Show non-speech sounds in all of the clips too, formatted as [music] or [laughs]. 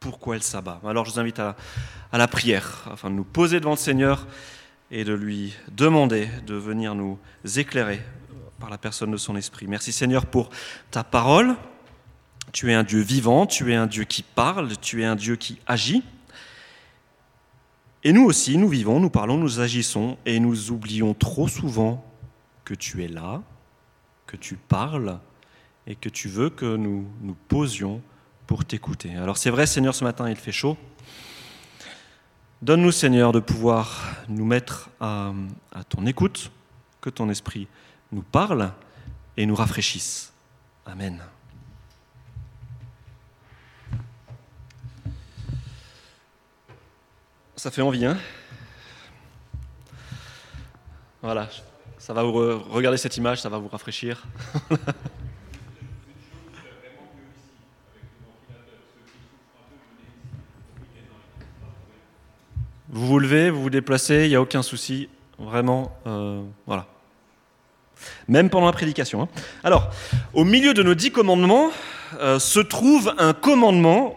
Pourquoi le sabbat Alors je vous invite à, à la prière, afin de nous poser devant le Seigneur et de lui demander de venir nous éclairer par la personne de son esprit. Merci Seigneur pour ta parole. Tu es un Dieu vivant, tu es un Dieu qui parle, tu es un Dieu qui agit. Et nous aussi, nous vivons, nous parlons, nous agissons, et nous oublions trop souvent que tu es là, que tu parles, et que tu veux que nous nous posions pour t'écouter. Alors c'est vrai, Seigneur, ce matin, il fait chaud. Donne-nous, Seigneur, de pouvoir nous mettre à, ton écoute, que ton esprit nous parle et nous rafraîchisse. Amen. Ça fait envie, hein? Voilà, ça va vous regarder cette image, ça va vous rafraîchir. [laughs] vous vous levez, vous vous déplacez, il n'y a aucun souci, vraiment, euh, voilà. Même pendant la prédication. Hein. Alors, au milieu de nos dix commandements euh, se trouve un commandement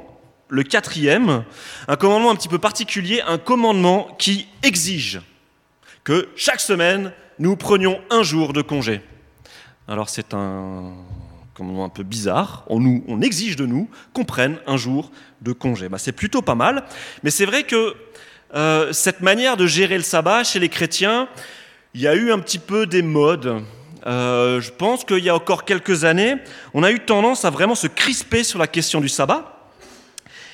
le quatrième, un commandement un petit peu particulier, un commandement qui exige que chaque semaine, nous prenions un jour de congé. Alors c'est un commandement un peu bizarre, on, nous, on exige de nous qu'on prenne un jour de congé. Bah, c'est plutôt pas mal, mais c'est vrai que euh, cette manière de gérer le sabbat chez les chrétiens, il y a eu un petit peu des modes. Euh, je pense qu'il y a encore quelques années, on a eu tendance à vraiment se crisper sur la question du sabbat.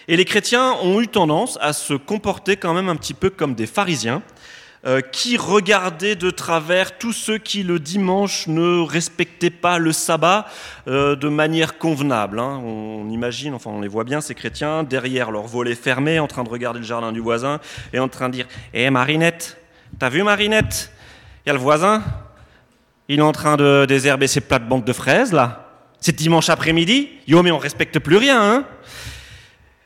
Et les chrétiens ont eu tendance à se comporter quand même un petit peu comme des pharisiens, euh, qui regardaient de travers tous ceux qui le dimanche ne respectaient pas le sabbat euh, de manière convenable. Hein. On imagine, enfin on les voit bien, ces chrétiens, derrière leur volet fermé, en train de regarder le jardin du voisin et en train de dire Hé Marinette, t'as vu Marinette? Il y a le voisin, il est en train de désherber ses plates-bandes de fraises là. C'est dimanche après-midi Yo, mais on respecte plus rien, hein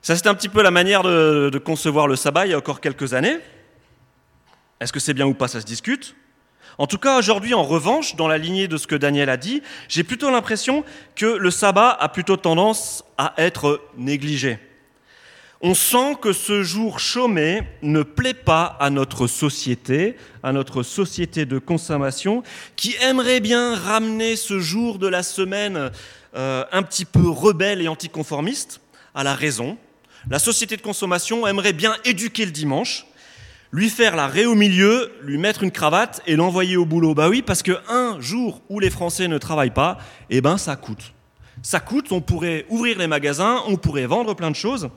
ça, c'était un petit peu la manière de, concevoir le sabbat il y a encore quelques années. Est-ce que c'est bien ou pas, ça se discute? En tout cas, aujourd'hui, en revanche, dans la lignée de ce que Daniel a dit, j'ai plutôt l'impression que le sabbat a plutôt tendance à être négligé. On sent que ce jour chômé ne plaît pas à notre société, à notre société de consommation, qui aimerait bien ramener ce jour de la semaine euh, un petit peu rebelle et anticonformiste à la raison, la société de consommation aimerait bien éduquer le dimanche, lui faire la raie au milieu, lui mettre une cravate et l'envoyer au boulot. Bah oui, parce qu'un jour où les Français ne travaillent pas, eh ben ça coûte. Ça coûte, on pourrait ouvrir les magasins, on pourrait vendre plein de choses.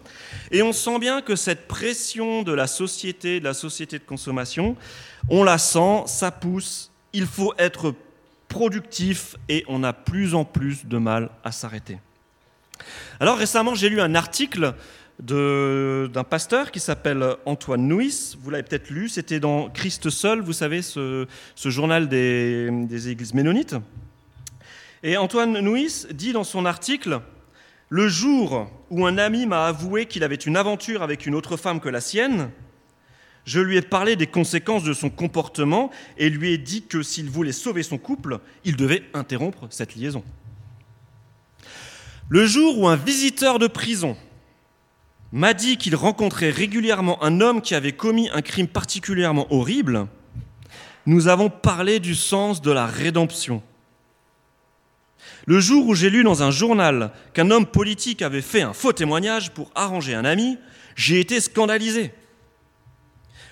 Et on sent bien que cette pression de la société, de la société de consommation, on la sent, ça pousse, il faut être productif et on a plus en plus de mal à s'arrêter. Alors récemment, j'ai lu un article d'un pasteur qui s'appelle Antoine Nuis. Vous l'avez peut-être lu, c'était dans Christ seul, vous savez, ce, journal des, des, églises ménonites. Et Antoine Nuis dit dans son article Le jour où un ami m'a avoué qu'il avait une aventure avec une autre femme que la sienne, je lui ai parlé des conséquences de son comportement et lui ai dit que s'il voulait sauver son couple, il devait interrompre cette liaison. Le jour où un visiteur de prison m'a dit qu'il rencontrait régulièrement un homme qui avait commis un crime particulièrement horrible, nous avons parlé du sens de la rédemption. Le jour où j'ai lu dans un journal qu'un homme politique avait fait un faux témoignage pour arranger un ami, j'ai été scandalisé.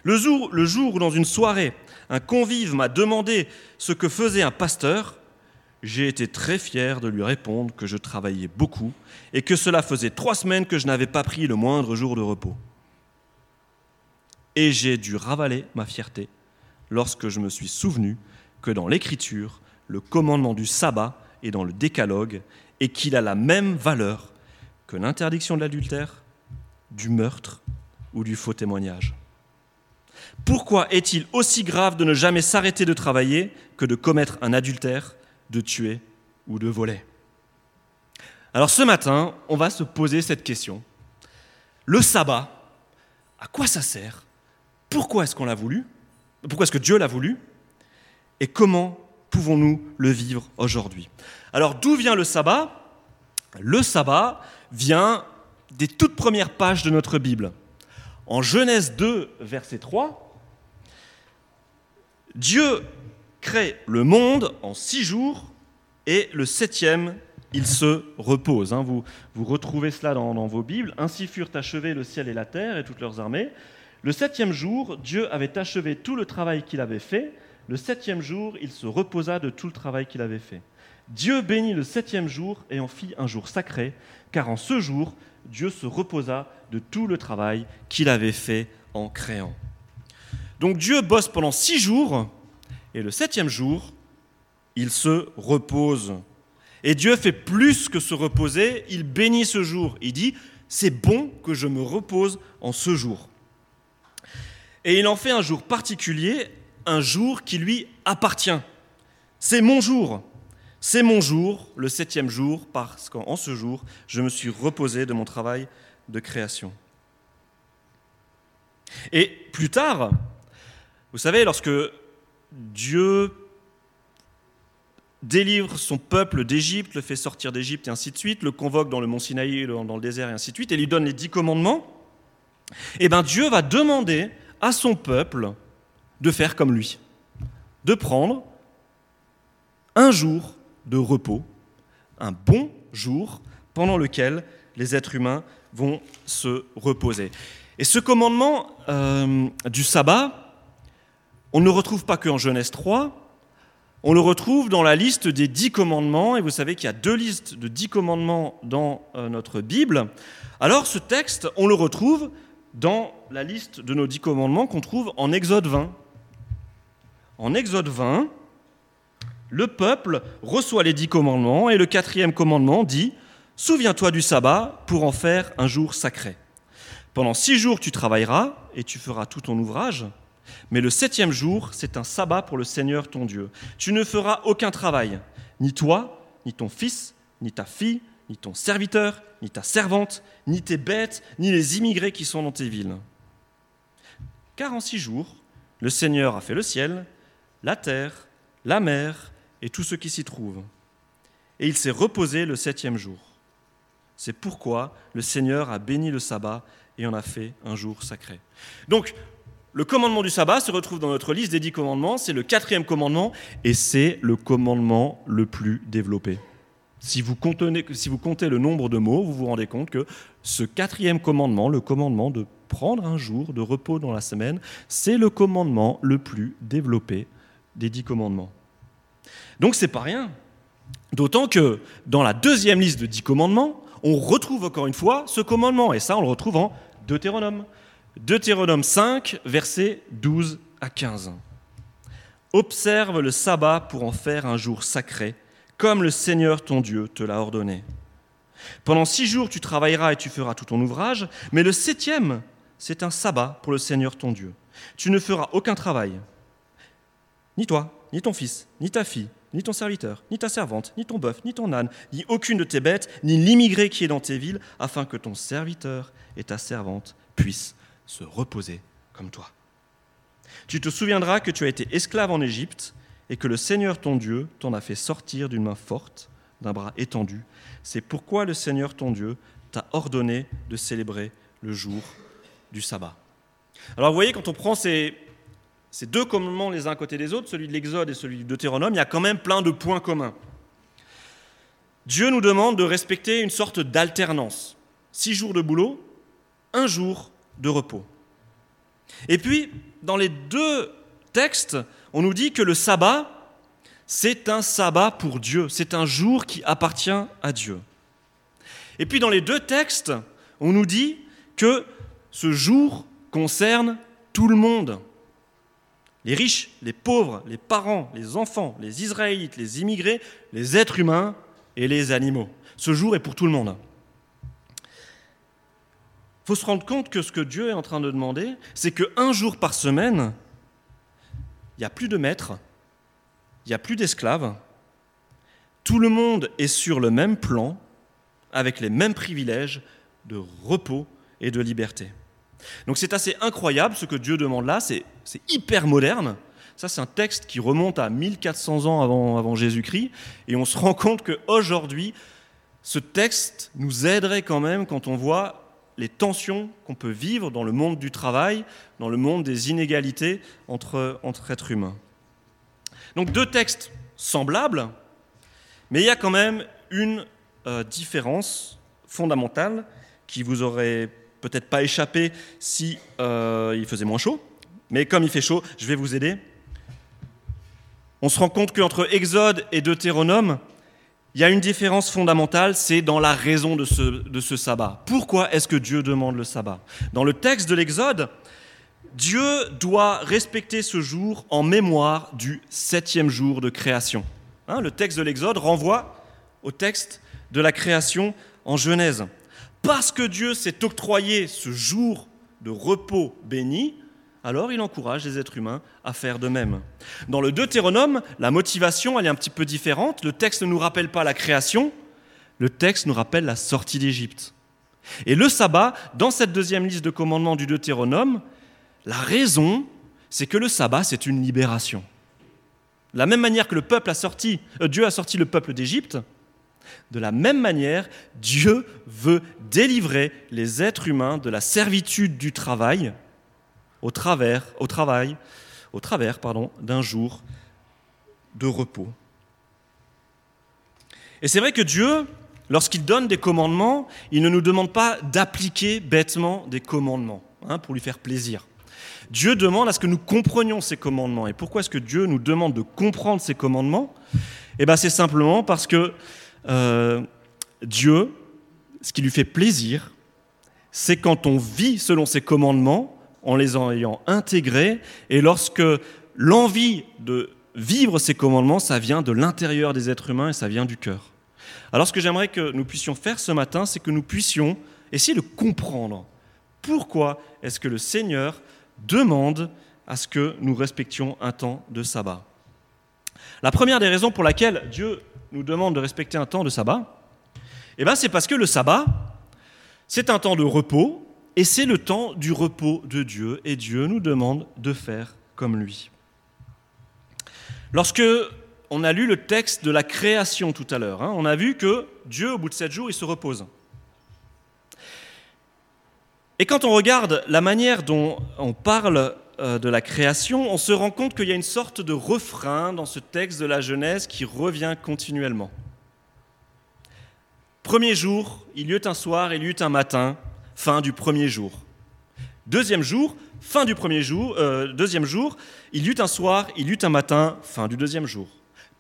Le jour, où dans une soirée, un convive m'a demandé ce que faisait un pasteur, j'ai été très fier de lui répondre que je travaillais beaucoup et que cela faisait trois semaines que je n'avais pas pris le moindre jour de repos. Et j'ai dû ravaler ma fierté lorsque je me suis souvenu que dans l'Écriture, le commandement du sabbat est dans le décalogue et qu'il a la même valeur que l'interdiction de l'adultère, du meurtre ou du faux témoignage. Pourquoi est-il aussi grave de ne jamais s'arrêter de travailler que de commettre un adultère de tuer ou de voler. Alors ce matin, on va se poser cette question. Le sabbat, à quoi ça sert? Pourquoi est-ce qu'on l'a voulu? Pourquoi est-ce que Dieu l'a voulu? Et comment pouvons-nous le vivre aujourd'hui? Alors d'où vient le sabbat? Le sabbat vient des toutes premières pages de notre Bible. En Genèse 2, verset 3, Dieu crée le monde en six jours et le septième, il se repose. Hein. Vous, retrouvez cela dans vos Bibles. Ainsi furent achevés le ciel et la terre et toutes leurs armées. Le septième jour, Dieu avait achevé tout le travail qu'il avait fait. Le septième jour, il se reposa de tout le travail qu'il avait fait. Dieu bénit le septième jour et en fit un jour sacré, car en ce jour, Dieu se reposa de tout le travail qu'il avait fait en créant. Donc Dieu bosse pendant six jours, et le septième jour, il se repose. Et Dieu fait plus que se reposer, il bénit ce jour. Il dit, c'est bon que je me repose en ce jour. Et il en fait un jour particulier, un jour qui lui appartient. C'est mon jour. C'est mon jour, le septième jour, parce qu'en ce jour, je me suis reposé de mon travail de création. Et plus tard, vous savez, lorsque Dieu délivre son peuple d'Égypte, le fait sortir d'Égypte et ainsi de suite, le convoque dans le mont Sinaï, dans le désert et ainsi de suite, et lui donne les dix commandements, eh bien Dieu va demander à son peuple de faire comme lui, de prendre un jour de repos, un bon jour pendant lequel les êtres humains vont se reposer. Et ce commandement euh, du sabbat, on ne le retrouve pas qu'en Genèse 3, on le retrouve dans la liste des dix commandements, et vous savez qu'il y a deux listes de dix commandements dans euh, notre Bible. Alors ce texte, on le retrouve dans la liste de nos dix commandements qu'on trouve en Exode 20. En Exode 20, le peuple reçoit les dix commandements et le quatrième commandement dit Souviens-toi du sabbat pour en faire un jour sacré. Pendant six jours tu travailleras et tu feras tout ton ouvrage, mais le septième jour c'est un sabbat pour le Seigneur ton Dieu. Tu ne feras aucun travail, ni toi, ni ton fils, ni ta fille, ni ton serviteur, ni ta servante, ni tes bêtes, ni les immigrés qui sont dans tes villes. Car en six jours, le Seigneur a fait le ciel, la terre, la mer et tout ce qui s'y trouve. Et il s'est reposé le septième jour. C'est pourquoi le Seigneur a béni le sabbat et en a fait un jour sacré. Donc, le commandement du sabbat se retrouve dans notre liste des dix commandements, c'est le quatrième commandement et c'est le commandement le plus développé. Si vous, comptez le nombre de mots, vous vous rendez compte que ce quatrième commandement, le commandement de prendre un jour de repos dans la semaine, c'est le commandement le plus développé des dix commandements. Donc c'est pas rien. D'autant que dans la deuxième liste de dix commandements, on retrouve encore une fois ce commandement, et ça on le retrouve en Deutéronome. Deutéronome 5, versets 12 à 15. Observe le sabbat pour en faire un jour sacré, comme le Seigneur ton Dieu te l'a ordonné. Pendant six jours tu travailleras et tu feras tout ton ouvrage, mais le septième, c'est un sabbat pour le Seigneur ton Dieu. Tu ne feras aucun travail, ni toi, ni ton fils, ni ta fille, ni ton serviteur, ni ta servante, ni ton bœuf, ni ton âne, ni aucune de tes bêtes, ni l'immigré qui est dans tes villes, afin que ton serviteur et ta servante puissent se reposer comme toi. Tu te souviendras que tu as été esclave en Égypte et que le Seigneur ton Dieu t'en a fait sortir d'une main forte, d'un bras étendu. C'est pourquoi le Seigneur ton Dieu t'a ordonné de célébrer le jour du sabbat. Alors vous voyez, quand on prend ces, deux commandements les uns à côté des autres, celui de l'Exode et celui du Deutéronome, il y a quand même plein de points communs. Dieu nous demande de respecter une sorte d'alternance. Six jours de boulot, un jour de repos. Et puis, dans les deux textes, on nous dit que le sabbat, c'est un sabbat pour Dieu, c'est un jour qui appartient à Dieu. Et puis, dans les deux textes, on nous dit que ce jour concerne tout le monde les riches, les pauvres, les parents, les enfants, les Israélites, les immigrés, les êtres humains et les animaux. Ce jour est pour tout le monde. Il faut se rendre compte que ce que Dieu est en train de demander, c'est qu'un jour par semaine, il n'y a plus de maîtres, il n'y a plus d'esclaves, tout le monde est sur le même plan, avec les mêmes privilèges de repos et de liberté. Donc c'est assez incroyable ce que Dieu demande là, c'est hyper moderne. Ça, c'est un texte qui remonte à 1400 ans avant, avant Jésus-Christ, et on se rend compte qu'aujourd'hui, ce texte nous aiderait quand même quand on voit les tensions qu'on peut vivre dans le monde du travail, dans le monde des inégalités entre, entre êtres humains. Donc deux textes semblables, mais il y a quand même une euh, différence fondamentale qui vous aurait peut-être pas échappé si euh, il faisait moins chaud, mais comme il fait chaud, je vais vous aider. On se rend compte qu'entre Exode et Deutéronome, il y a une différence fondamentale, c'est dans la raison de ce, sabbat. Pourquoi est-ce que Dieu demande le sabbat? Dans le texte de l'Exode, Dieu doit respecter ce jour en mémoire du septième jour de création. Hein, le texte de l'Exode renvoie au texte de la création en Genèse. Parce que Dieu s'est octroyé ce jour de repos béni, alors il encourage les êtres humains à faire de même. Dans le Deutéronome, la motivation elle est un petit peu différente. Le texte ne nous rappelle pas la création, le texte nous rappelle la sortie d'Égypte. Et le sabbat, dans cette deuxième liste de commandements du Deutéronome, la raison, c'est que le sabbat, c'est une libération. De la même manière que le peuple a sorti, euh, Dieu a sorti le peuple d'Égypte, de la même manière, Dieu veut délivrer les êtres humains de la servitude du travail au travers, au travail, au travers pardon, d'un jour de repos. Et c'est vrai que Dieu, lorsqu'il donne des commandements, il ne nous demande pas d'appliquer bêtement des commandements hein, pour lui faire plaisir. Dieu demande à ce que nous comprenions ces commandements. Et pourquoi est-ce que Dieu nous demande de comprendre ces commandements? Eh bien, c'est simplement parce que euh, Dieu, ce qui lui fait plaisir, c'est quand on vit selon ses commandements, en les ayant intégrés, et lorsque l'envie de vivre ces commandements, ça vient de l'intérieur des êtres humains et ça vient du cœur. Alors ce que j'aimerais que nous puissions faire ce matin, c'est que nous puissions essayer de comprendre pourquoi est-ce que le Seigneur demande à ce que nous respections un temps de sabbat. La première des raisons pour laquelle Dieu nous demande de respecter un temps de sabbat, eh ben c'est parce que le sabbat, c'est un temps de repos et c'est le temps du repos de Dieu, et Dieu nous demande de faire comme lui. Lorsque on a lu le texte de la création tout à l'heure, hein, on a vu que Dieu, au bout de sept jours, il se repose. Et quand on regarde la manière dont on parle euh, de la création, on se rend compte qu'il y a une sorte de refrain dans ce texte de la Genèse qui revient continuellement. Premier jour, il y eut un soir, il y eut un matin, fin du premier jour. Deuxième jour, fin du premier jour. Euh, deuxième jour, il y eut un soir, il y eut un matin, fin du deuxième jour.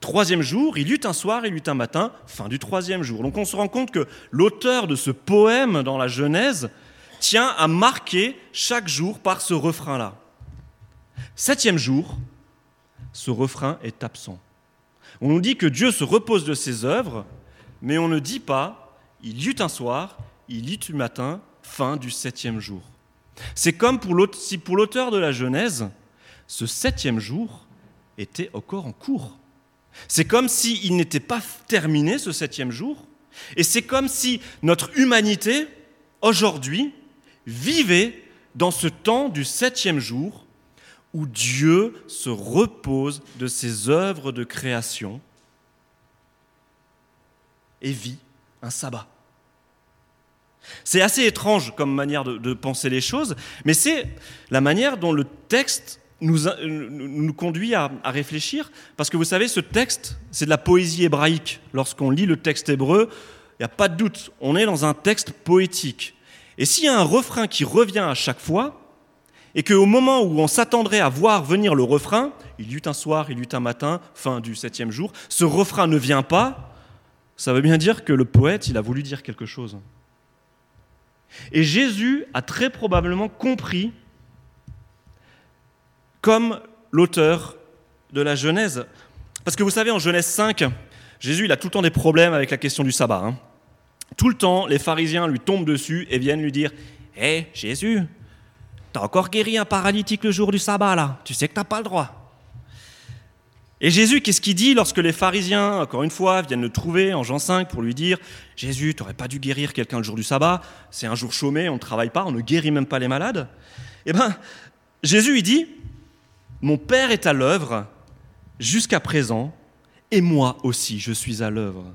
Troisième jour, il y eut un soir, il y eut un matin, fin du troisième jour. Donc on se rend compte que l'auteur de ce poème dans la Genèse tient à marquer chaque jour par ce refrain-là. Septième jour, ce refrain est absent. On nous dit que Dieu se repose de ses œuvres, mais on ne dit pas il y eut un soir, il y eut un matin, fin du septième jour. C'est comme pour si pour l'auteur de la Genèse, ce septième jour était encore en cours. C'est comme s'il n'était pas terminé ce septième jour. Et c'est comme si notre humanité, aujourd'hui, vivait dans ce temps du septième jour où Dieu se repose de ses œuvres de création et vit un sabbat. C'est assez étrange comme manière de, penser les choses, mais c'est la manière dont le texte nous, nous conduit à, réfléchir, parce que vous savez, ce texte, c'est de la poésie hébraïque. Lorsqu'on lit le texte hébreu, il n'y a pas de doute, on est dans un texte poétique. Et s'il y a un refrain qui revient à chaque fois, et qu'au moment où on s'attendrait à voir venir le refrain, il y eut un soir, il y eut un matin, fin du septième jour, ce refrain ne vient pas, ça veut bien dire que le poète, il a voulu dire quelque chose. Et Jésus a très probablement compris, comme l'auteur de la Genèse, parce que vous savez, en Genèse 5, Jésus, il a tout le temps des problèmes avec la question du sabbat. Hein. Tout le temps, les pharisiens lui tombent dessus et viennent lui dire Hé, Jésus, t'as encore guéri un paralytique le jour du sabbat, là. Tu sais que t'as pas le droit. Et Jésus, qu'est-ce qu'il dit lorsque les pharisiens, encore une fois, viennent le trouver en Jean 5 pour lui dire Jésus, tu n'aurais pas dû guérir quelqu'un le jour du sabbat, c'est un jour chômé, on ne travaille pas, on ne guérit même pas les malades. Eh bien, Jésus, il dit Mon Père est à l'œuvre jusqu'à présent, et moi aussi, je suis à l'œuvre.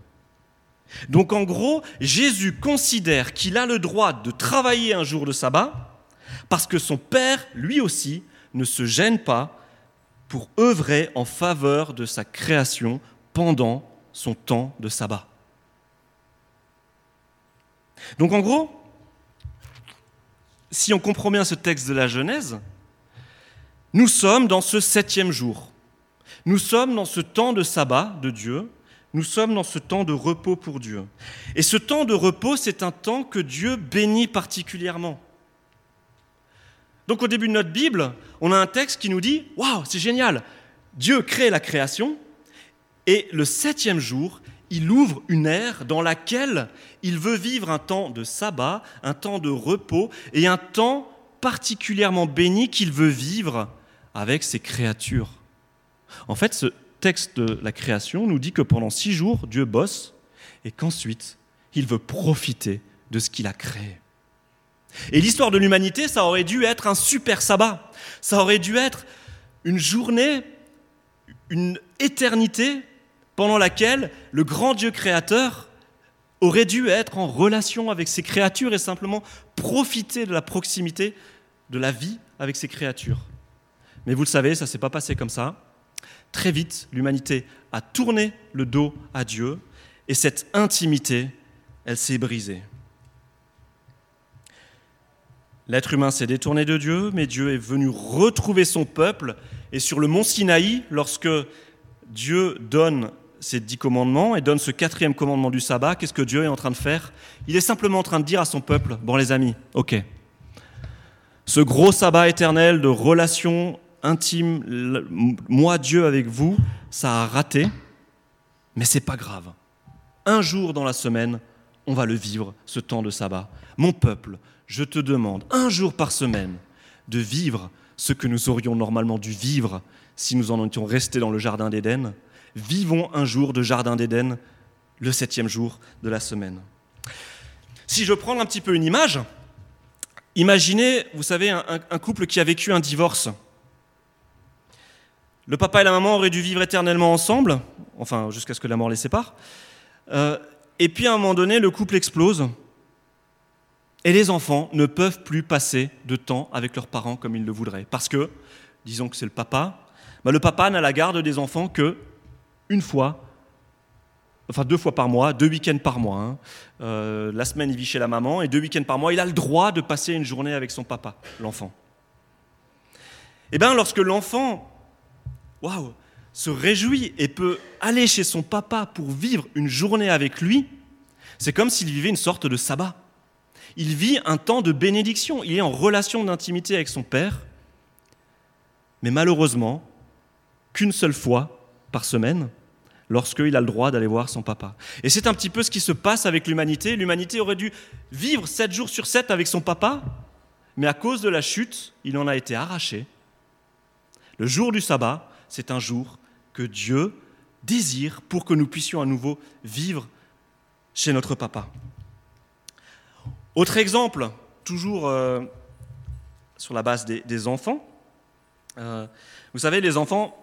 Donc en gros, Jésus considère qu'il a le droit de travailler un jour de sabbat parce que son Père, lui aussi, ne se gêne pas pour œuvrer en faveur de sa création pendant son temps de sabbat. Donc en gros, si on comprend bien ce texte de la Genèse, nous sommes dans ce septième jour. Nous sommes dans ce temps de sabbat de Dieu. Nous sommes dans ce temps de repos pour Dieu. Et ce temps de repos, c'est un temps que Dieu bénit particulièrement. Donc au début de notre Bible, on a un texte qui nous dit, waouh, c'est génial, Dieu crée la création, et le septième jour, il ouvre une ère dans laquelle il veut vivre un temps de sabbat, un temps de repos et un temps particulièrement béni qu'il veut vivre avec ses créatures. En fait, ce texte de la création nous dit que pendant six jours, Dieu bosse et qu'ensuite, il veut profiter de ce qu'il a créé. Et l'histoire de l'humanité, ça aurait dû être un super sabbat. Ça aurait dû être une journée, une éternité pendant laquelle le grand Dieu créateur aurait dû être en relation avec ses créatures et simplement profiter de la proximité de la vie avec ses créatures. Mais vous le savez, ça ne s'est pas passé comme ça. Très vite, l'humanité a tourné le dos à Dieu et cette intimité, elle s'est brisée. L'être humain s'est détourné de Dieu, mais Dieu est venu retrouver son peuple. Et sur le mont Sinaï, lorsque Dieu donne ces dix commandements et donne ce quatrième commandement du sabbat, qu'est-ce que Dieu est en train de faire? Il est simplement en train de dire à son peuple, bon les amis, ok, ce gros sabbat éternel de relation intime, moi Dieu avec vous, ça a raté, mais c'est pas grave. Un jour dans la semaine, on va le vivre, ce temps de sabbat. Mon peuple, je te demande, un jour par semaine, de vivre ce que nous aurions normalement dû vivre si nous en étions restés dans le Jardin d'Éden, vivons un jour de Jardin d'Éden, le septième jour de la semaine. Si je prends un petit peu une image, imaginez, vous savez, un, couple qui a vécu un divorce. Le papa et la maman auraient dû vivre éternellement ensemble, enfin jusqu'à ce que la mort les sépare. Euh, et puis à un moment donné, le couple explose. Et les enfants ne peuvent plus passer de temps avec leurs parents comme ils le voudraient. Parce que, disons que c'est le papa, bah, le papa n'a la garde des enfants que une fois, enfin deux fois par mois, deux week-ends par mois. Hein. Euh, la semaine, il vit chez la maman et deux week-ends par mois, il a le droit de passer une journée avec son papa, l'enfant. Eh bien, lorsque l'enfant, waouh, se réjouit et peut aller chez son papa pour vivre une journée avec lui, c'est comme s'il vivait une sorte de sabbat. Il vit un temps de bénédiction, il est en relation d'intimité avec son père, mais malheureusement, qu'une seule fois par semaine, lorsqu'il a le droit d'aller voir son papa. Et c'est un petit peu ce qui se passe avec l'humanité. L'humanité aurait dû vivre sept jours sur sept avec son papa, mais à cause de la chute, il en a été arraché. Le jour du sabbat, c'est un jour que Dieu désire pour que nous puissions à nouveau vivre chez notre papa. Autre exemple, toujours euh, sur la base des, enfants. Euh, vous savez, les enfants,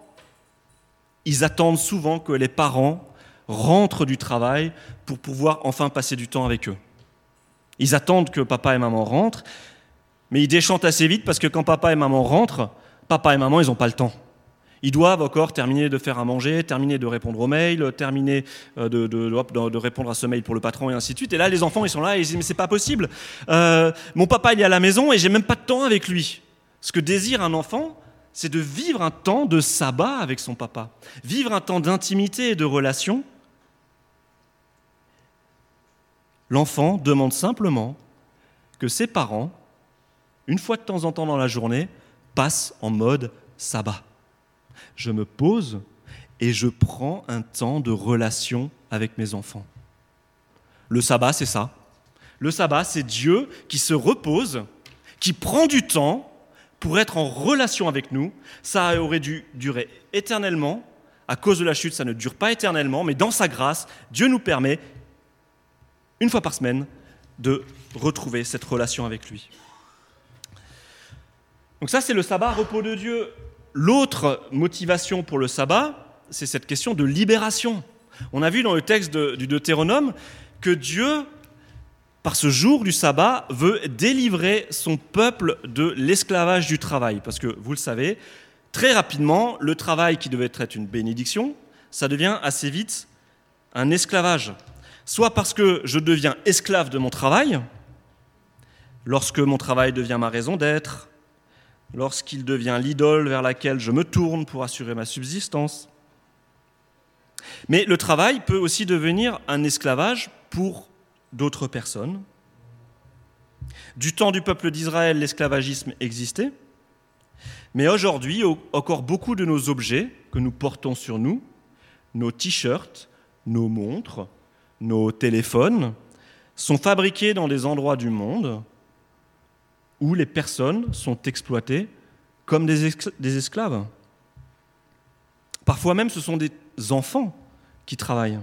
ils attendent souvent que les parents rentrent du travail pour pouvoir enfin passer du temps avec eux. Ils attendent que papa et maman rentrent, mais ils déchantent assez vite parce que quand papa et maman rentrent, papa et maman, ils n'ont pas le temps. Ils doivent encore terminer de faire à manger, terminer de répondre aux mails, terminer euh, de, répondre à ce mail pour le patron et ainsi de suite. Et là, les enfants, ils sont là et ils disent, mais c'est pas possible. Euh, mon papa, il est à la maison et j'ai même pas de temps avec lui. Ce que désire un enfant, c'est de vivre un temps de sabbat avec son papa, vivre un temps d'intimité et de relation. L'enfant demande simplement que ses parents, une fois de temps en temps dans la journée, passent en mode sabbat. Je me pose et je prends un temps de relation avec mes enfants. Le sabbat, c'est ça. Le sabbat, c'est Dieu qui se repose, qui prend du temps pour être en relation avec nous. Ça aurait dû durer éternellement. À cause de la chute, ça ne dure pas éternellement, mais dans sa grâce, Dieu nous permet, une fois par semaine, de retrouver cette relation avec lui. Donc ça, c'est le sabbat, repos de Dieu. L'autre motivation pour le sabbat, c'est cette question de libération. On a vu dans le texte du Deutéronome que Dieu, par ce jour du sabbat, veut délivrer son peuple de l'esclavage du travail. Parce que, vous le savez, très rapidement, le travail qui devait être une bénédiction, ça devient assez vite un esclavage. Soit parce que je deviens esclave de mon travail, lorsque mon travail devient ma raison d'être, lorsqu'il devient l'idole vers laquelle je me tourne pour assurer ma subsistance. Mais le travail peut aussi devenir un esclavage pour d'autres personnes. Du temps du peuple d'Israël, l'esclavagisme existait, mais aujourd'hui, encore beaucoup de nos objets que nous portons sur nous, nos t-shirts, nos montres, nos téléphones, sont fabriqués dans des endroits du monde où les personnes sont exploitées comme des, esclaves. Parfois même, ce sont des enfants qui travaillent.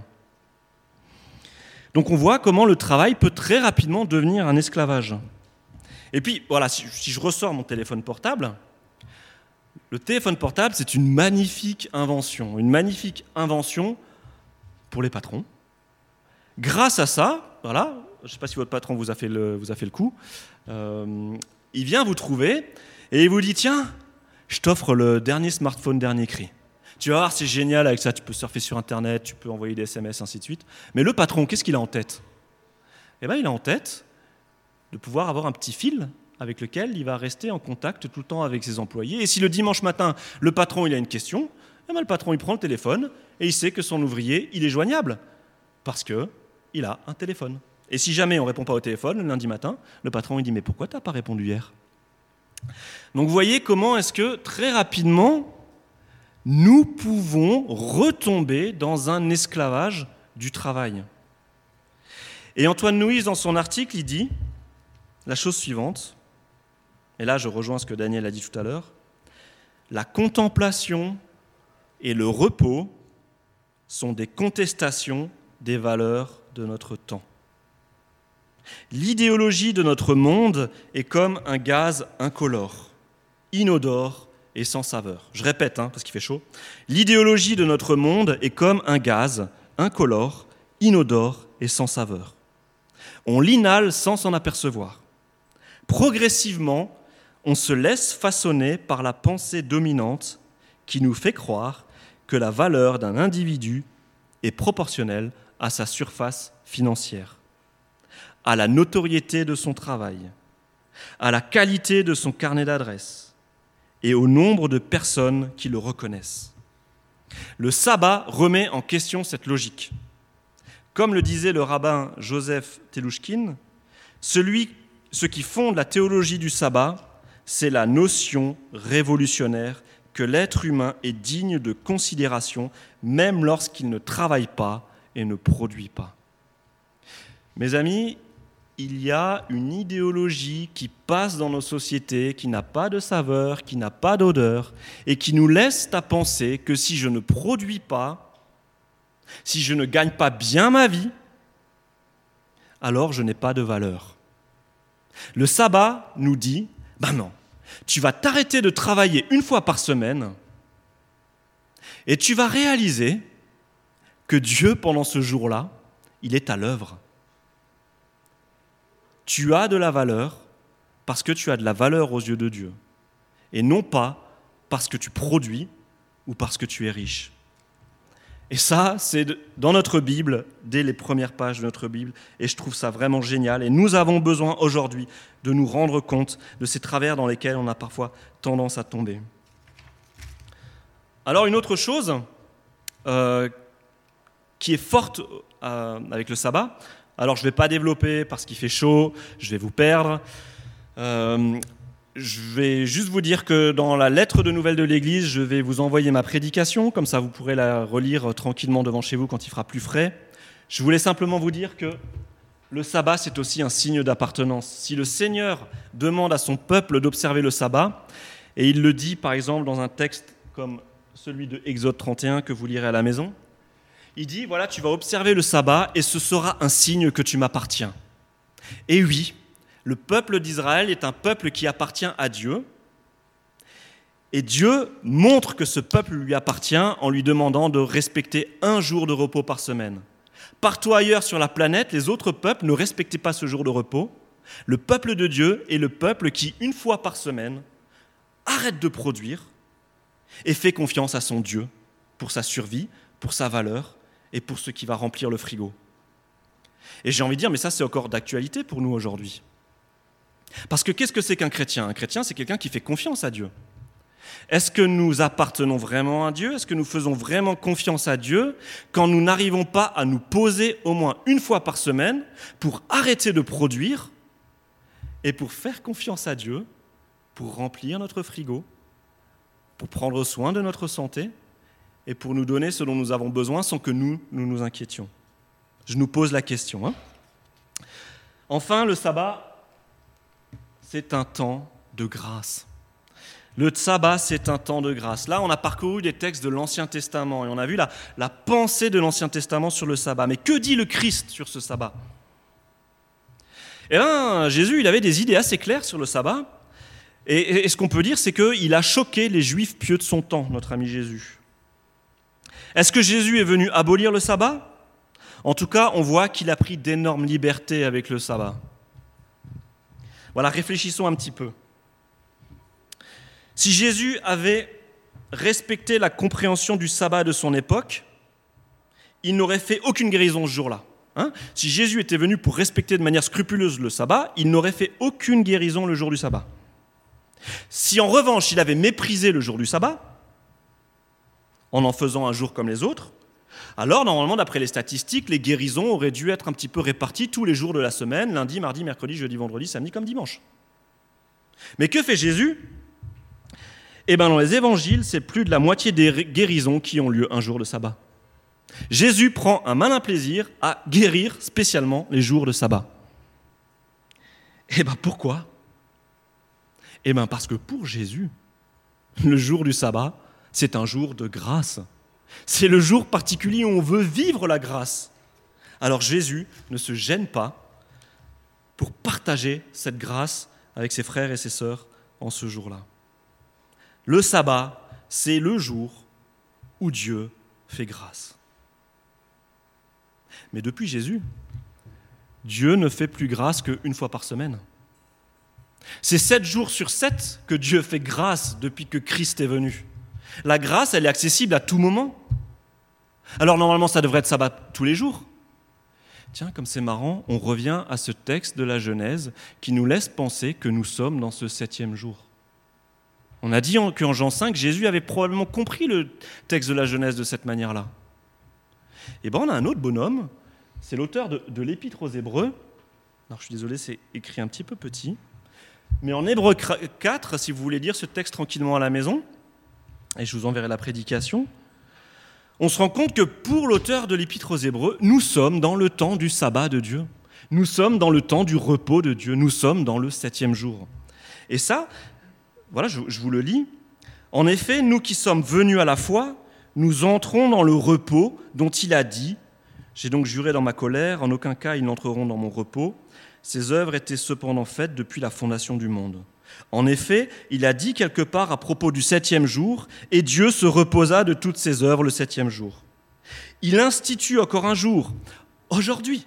Donc on voit comment le travail peut très rapidement devenir un esclavage. Et puis, voilà, si, je ressors mon téléphone portable, le téléphone portable, c'est une magnifique invention, une magnifique invention pour les patrons. Grâce à ça, voilà, je ne sais pas si votre patron vous a fait le, coup, euh, il vient vous trouver et il vous dit tiens, je t'offre le dernier smartphone dernier cri. Tu vas voir, c'est génial avec ça, tu peux surfer sur Internet, tu peux envoyer des SMS, ainsi de suite. Mais le patron, qu'est-ce qu'il a en tête? Eh bien, il a en tête de pouvoir avoir un petit fil avec lequel il va rester en contact tout le temps avec ses employés. Et si le dimanche matin, le patron il a une question, eh bien, le patron il prend le téléphone et il sait que son ouvrier il est joignable parce que il a un téléphone. Et si jamais on ne répond pas au téléphone le lundi matin, le patron il dit mais pourquoi tu n'as pas répondu hier? Donc vous voyez comment est-ce que très rapidement nous pouvons retomber dans un esclavage du travail. Et Antoine Nuis, dans son article, il dit la chose suivante, et là je rejoins ce que Daniel a dit tout à l'heure, la contemplation et le repos sont des contestations des valeurs de notre temps. L'idéologie de notre monde est comme un gaz incolore, inodore et sans saveur. Je répète, hein, parce qu'il fait chaud. L'idéologie de notre monde est comme un gaz incolore, inodore et sans saveur. On l'inhale sans s'en apercevoir. Progressivement, on se laisse façonner par la pensée dominante qui nous fait croire que la valeur d'un individu est proportionnelle à sa surface financière à la notoriété de son travail, à la qualité de son carnet d'adresses et au nombre de personnes qui le reconnaissent. Le sabbat remet en question cette logique. Comme le disait le rabbin Joseph Telouchkin, celui, ce qui fonde la théologie du sabbat, c'est la notion révolutionnaire que l'être humain est digne de considération même lorsqu'il ne travaille pas et ne produit pas. Mes amis, il y a une idéologie qui passe dans nos sociétés, qui n'a pas de saveur, qui n'a pas d'odeur, et qui nous laisse à penser que si je ne produis pas, si je ne gagne pas bien ma vie, alors je n'ai pas de valeur. Le sabbat nous dit, ben non, tu vas t'arrêter de travailler une fois par semaine, et tu vas réaliser que Dieu, pendant ce jour-là, il est à l'œuvre tu as de la valeur parce que tu as de la valeur aux yeux de Dieu, et non pas parce que tu produis ou parce que tu es riche. Et ça, c'est dans notre Bible, dès les premières pages de notre Bible, et je trouve ça vraiment génial. Et nous avons besoin aujourd'hui de nous rendre compte de ces travers dans lesquels on a parfois tendance à tomber. Alors une autre chose euh, qui est forte euh, avec le sabbat, alors je ne vais pas développer parce qu'il fait chaud, je vais vous perdre. Euh, je vais juste vous dire que dans la lettre de nouvelles de l'Église, je vais vous envoyer ma prédication, comme ça vous pourrez la relire tranquillement devant chez vous quand il fera plus frais. Je voulais simplement vous dire que le sabbat, c'est aussi un signe d'appartenance. Si le Seigneur demande à son peuple d'observer le sabbat, et il le dit par exemple dans un texte comme celui de Exode 31 que vous lirez à la maison, il dit, voilà, tu vas observer le sabbat et ce sera un signe que tu m'appartiens. Et oui, le peuple d'Israël est un peuple qui appartient à Dieu. Et Dieu montre que ce peuple lui appartient en lui demandant de respecter un jour de repos par semaine. Partout ailleurs sur la planète, les autres peuples ne respectaient pas ce jour de repos. Le peuple de Dieu est le peuple qui, une fois par semaine, arrête de produire et fait confiance à son Dieu pour sa survie, pour sa valeur et pour ce qui va remplir le frigo. Et j'ai envie de dire, mais ça c'est encore d'actualité pour nous aujourd'hui. Parce que qu'est-ce que c'est qu'un chrétien? Un chrétien, c'est quelqu'un qui fait confiance à Dieu. Est-ce que nous appartenons vraiment à Dieu? Est-ce que nous faisons vraiment confiance à Dieu quand nous n'arrivons pas à nous poser au moins une fois par semaine pour arrêter de produire et pour faire confiance à Dieu, pour remplir notre frigo, pour prendre soin de notre santé et pour nous donner ce dont nous avons besoin sans que nous, nous inquiétions Je nous pose la question. Hein. enfin, le sabbat, c'est un temps de grâce. Le sabbat, c'est un temps de grâce. Là, on a parcouru des textes de l'Ancien Testament et on a vu la, pensée de l'Ancien Testament sur le sabbat. Mais que dit le Christ sur ce sabbat? Eh bien, Jésus, il avait des idées assez claires sur le sabbat. Et ce qu'on peut dire, c'est qu'il a choqué les juifs pieux de son temps, notre ami Jésus. Est-ce que Jésus est venu abolir le sabbat? En tout cas, on voit qu'il a pris d'énormes libertés avec le sabbat. Voilà, réfléchissons un petit peu. Si Jésus avait respecté la compréhension du sabbat de son époque, il n'aurait fait aucune guérison ce jour-là. Hein. si Jésus était venu pour respecter de manière scrupuleuse le sabbat, il n'aurait fait aucune guérison le jour du sabbat. Si en revanche il avait méprisé le jour du sabbat, en en faisant un jour comme les autres, alors normalement, d'après les statistiques, les guérisons auraient dû être un petit peu réparties tous les jours de la semaine, lundi, mardi, mercredi, jeudi, vendredi, samedi comme dimanche. Mais que fait Jésus? Eh bien, dans les évangiles, c'est plus de la moitié des guérisons qui ont lieu un jour de sabbat. Jésus prend un malin plaisir à guérir spécialement les jours de sabbat. Eh bien, pourquoi? Eh bien, parce que pour Jésus, le jour du sabbat, c'est un jour de grâce. C'est le jour particulier où on veut vivre la grâce. Alors Jésus ne se gêne pas pour partager cette grâce avec ses frères et ses sœurs en ce jour-là. Le sabbat, c'est le jour où Dieu fait grâce. Mais depuis Jésus, Dieu ne fait plus grâce qu'une fois par semaine. C'est sept jours sur sept que Dieu fait grâce depuis que Christ est venu. La grâce, elle est accessible à tout moment. Alors normalement, ça devrait être sabbat tous les jours. Tiens, comme c'est marrant, on revient à ce texte de la Genèse qui nous laisse penser que nous sommes dans ce septième jour. On a dit qu'en Jean 5, Jésus avait probablement compris le texte de la Genèse de cette manière-là. Et bien on a un autre bonhomme, c'est l'auteur de, l'Épître aux Hébreux. Alors je suis désolé, c'est écrit un petit peu petit. Mais en Hébreux 4, si vous voulez lire ce texte tranquillement à la maison, et je vous enverrai la prédication, on se rend compte que pour l'auteur de l'Épître aux Hébreux, nous sommes dans le temps du sabbat de Dieu. Nous sommes dans le temps du repos de Dieu. Nous sommes dans le septième jour. Et ça, voilà, je, vous le lis. En effet, nous qui sommes venus à la foi, nous entrons dans le repos dont il a dit J'ai donc juré dans ma colère, en aucun cas ils n'entreront dans mon repos. Ces œuvres étaient cependant faites depuis la fondation du monde. En effet, il a dit quelque part à propos du septième jour, et Dieu se reposa de toutes ses œuvres le septième jour. Il institue encore un jour, aujourd'hui,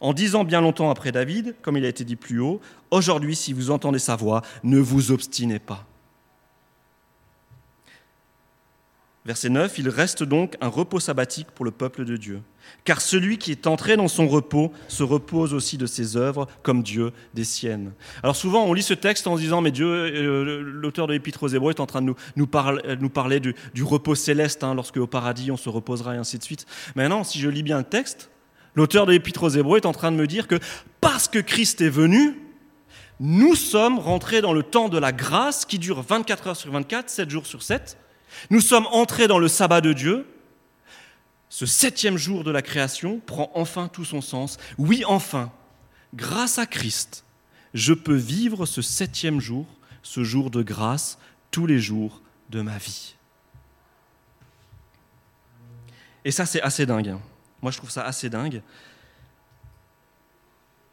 en disant bien longtemps après David, comme il a été dit plus haut, Aujourd'hui, si vous entendez sa voix, ne vous obstinez pas. Verset 9, il reste donc un repos sabbatique pour le peuple de Dieu. Car celui qui est entré dans son repos se repose aussi de ses œuvres, comme Dieu des siennes. Alors souvent, on lit ce texte en se disant, mais Dieu, euh, l'auteur de l'Épître aux Hébreux est en train de nous, nous, parler, du, repos céleste, hein, lorsque au paradis on se reposera et ainsi de suite. Mais non, si je lis bien le texte, L'auteur de l'Épître aux Hébreux est en train de me dire que parce que Christ est venu, nous sommes rentrés dans le temps de la grâce qui dure 24 heures sur 24, 7 jours sur 7. Nous sommes entrés dans le sabbat de Dieu. Ce septième jour de la création prend enfin tout son sens. Oui, enfin, grâce à Christ, je peux vivre ce septième jour, ce jour de grâce, tous les jours de ma vie. Et ça, c'est assez dingue. Hein. Moi, je trouve ça assez dingue.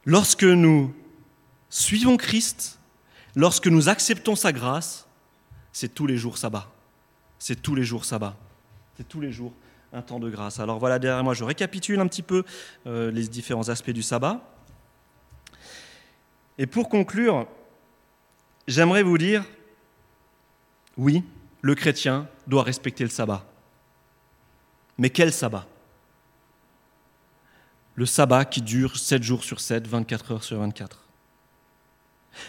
Lorsque nous suivons Christ, lorsque nous acceptons sa grâce, c'est tous les jours sabbat. C'est tous les jours sabbat. C'est tous les jours un temps de grâce. Alors voilà, derrière moi, je récapitule un petit peu euh, les différents aspects du sabbat. Et pour conclure, j'aimerais vous dire, oui, le chrétien doit respecter le sabbat. Mais quel sabbat? Le sabbat qui dure 7 jours sur 7, 24 heures sur 24.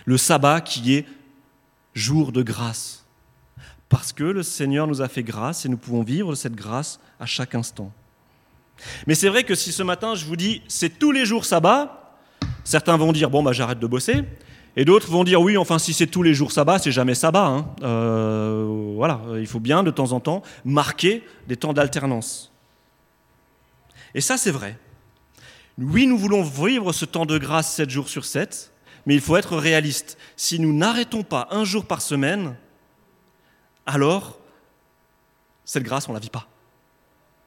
Le sabbat qui est jour de grâce. Parce que le Seigneur nous a fait grâce et nous pouvons vivre cette grâce à chaque instant. Mais c'est vrai que si ce matin je vous dis c'est tous les jours sabbat, certains vont dire bon bah j'arrête de bosser, et d'autres vont dire oui enfin si c'est tous les jours sabbat c'est jamais sabbat. Hein. Euh, voilà, il faut bien de temps en temps marquer des temps d'alternance. Et ça c'est vrai. Oui nous voulons vivre ce temps de grâce 7 jours sur 7, mais il faut être réaliste. Si nous n'arrêtons pas un jour par semaine, alors cette grâce, on ne la vit pas.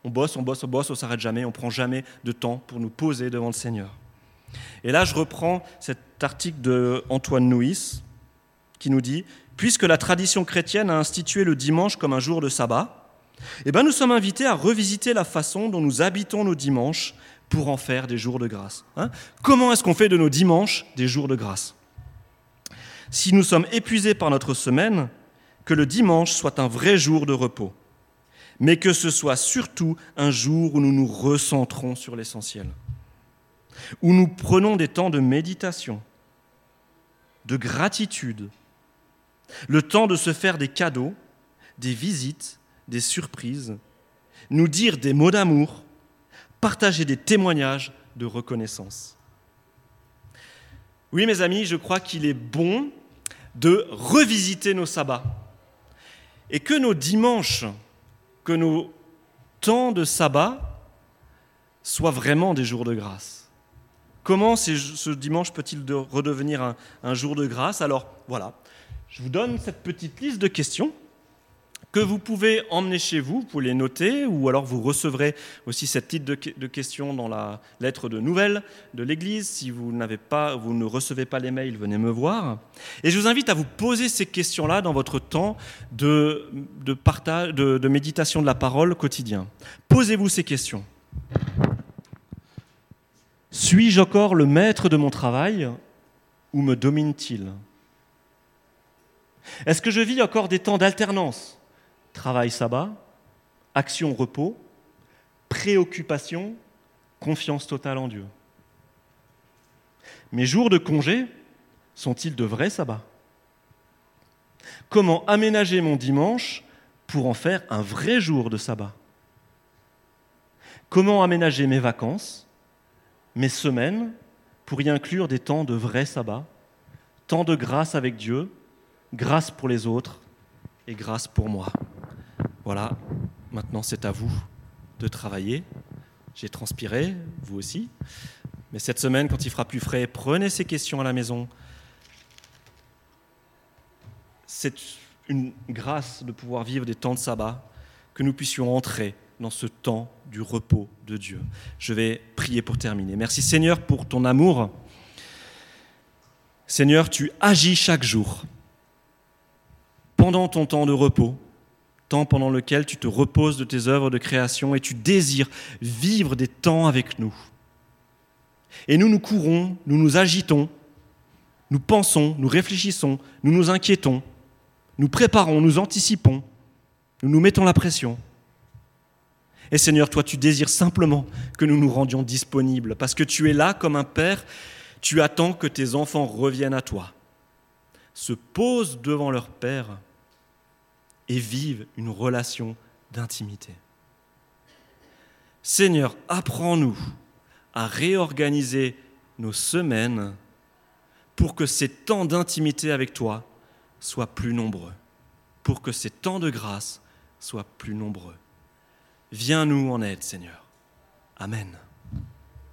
On bosse, on bosse, on bosse, on s'arrête jamais, on prend jamais de temps pour nous poser devant le Seigneur. Et là, je reprends cet article de Antoine Nouis qui nous dit Puisque la tradition chrétienne a institué le dimanche comme un jour de sabbat, eh ben nous sommes invités à revisiter la façon dont nous habitons nos dimanches pour en faire des jours de grâce. Hein? Comment est-ce qu'on fait de nos dimanches des jours de grâce? Si nous sommes épuisés par notre semaine, que le dimanche soit un vrai jour de repos, mais que ce soit surtout un jour où nous nous recentrons sur l'essentiel, où nous prenons des temps de méditation, de gratitude, le temps de se faire des cadeaux, des visites, des surprises, nous dire des mots d'amour, partager des témoignages de reconnaissance. Oui, mes amis, je crois qu'il est bon de revisiter nos sabbats et que nos dimanches, que nos temps de sabbat soient vraiment des jours de grâce. Comment ce dimanche peut-il redevenir un, jour de grâce? Alors voilà, je vous donne cette petite liste de questions que vous pouvez emmener chez vous, vous pouvez les noter, ou alors vous recevrez aussi cette titre de, questions dans la lettre de nouvelles de l'Église. Si vous, n'avez pas, vous ne recevez pas les mails, venez me voir. Et je vous invite à vous poser ces questions-là dans votre temps de méditation de la parole quotidien. Posez-vous ces questions. Suis-je encore le maître de mon travail ou me domine-t-il? Est-ce que je vis encore des temps d'alternance? Travail, sabbat, action, repos, préoccupation, confiance totale en Dieu. Mes jours de congé sont-ils de vrais sabbats? Comment aménager mon dimanche pour en faire un vrai jour de sabbat? Comment aménager mes vacances, mes semaines, pour y inclure des temps de vrai sabbat, temps de grâce avec Dieu, grâce pour les autres et grâce pour moi? Voilà, maintenant c'est à vous de travailler. J'ai transpiré, vous aussi. Mais cette semaine, quand il fera plus frais, prenez ces questions à la maison. C'est une grâce de pouvoir vivre des temps de sabbat, que nous puissions entrer dans ce temps du repos de Dieu. Je vais prier pour terminer. Merci Seigneur pour ton amour. Seigneur, tu agis chaque jour pendant ton temps de repos temps pendant lequel tu te reposes de tes œuvres de création et tu désires vivre des temps avec nous. Et nous, nous courons, nous nous agitons, nous pensons, nous réfléchissons, nous nous inquiétons, nous préparons, nous anticipons, nous nous mettons la pression. Et Seigneur, toi, tu désires simplement que nous nous rendions disponibles, parce que tu es là comme un père, tu attends que tes enfants reviennent à toi, se posent devant leur père et vivent une relation d'intimité. Seigneur, apprends-nous à réorganiser nos semaines pour que ces temps d'intimité avec toi soient plus nombreux, pour que ces temps de grâce soient plus nombreux. Viens nous en aide, Seigneur. Amen.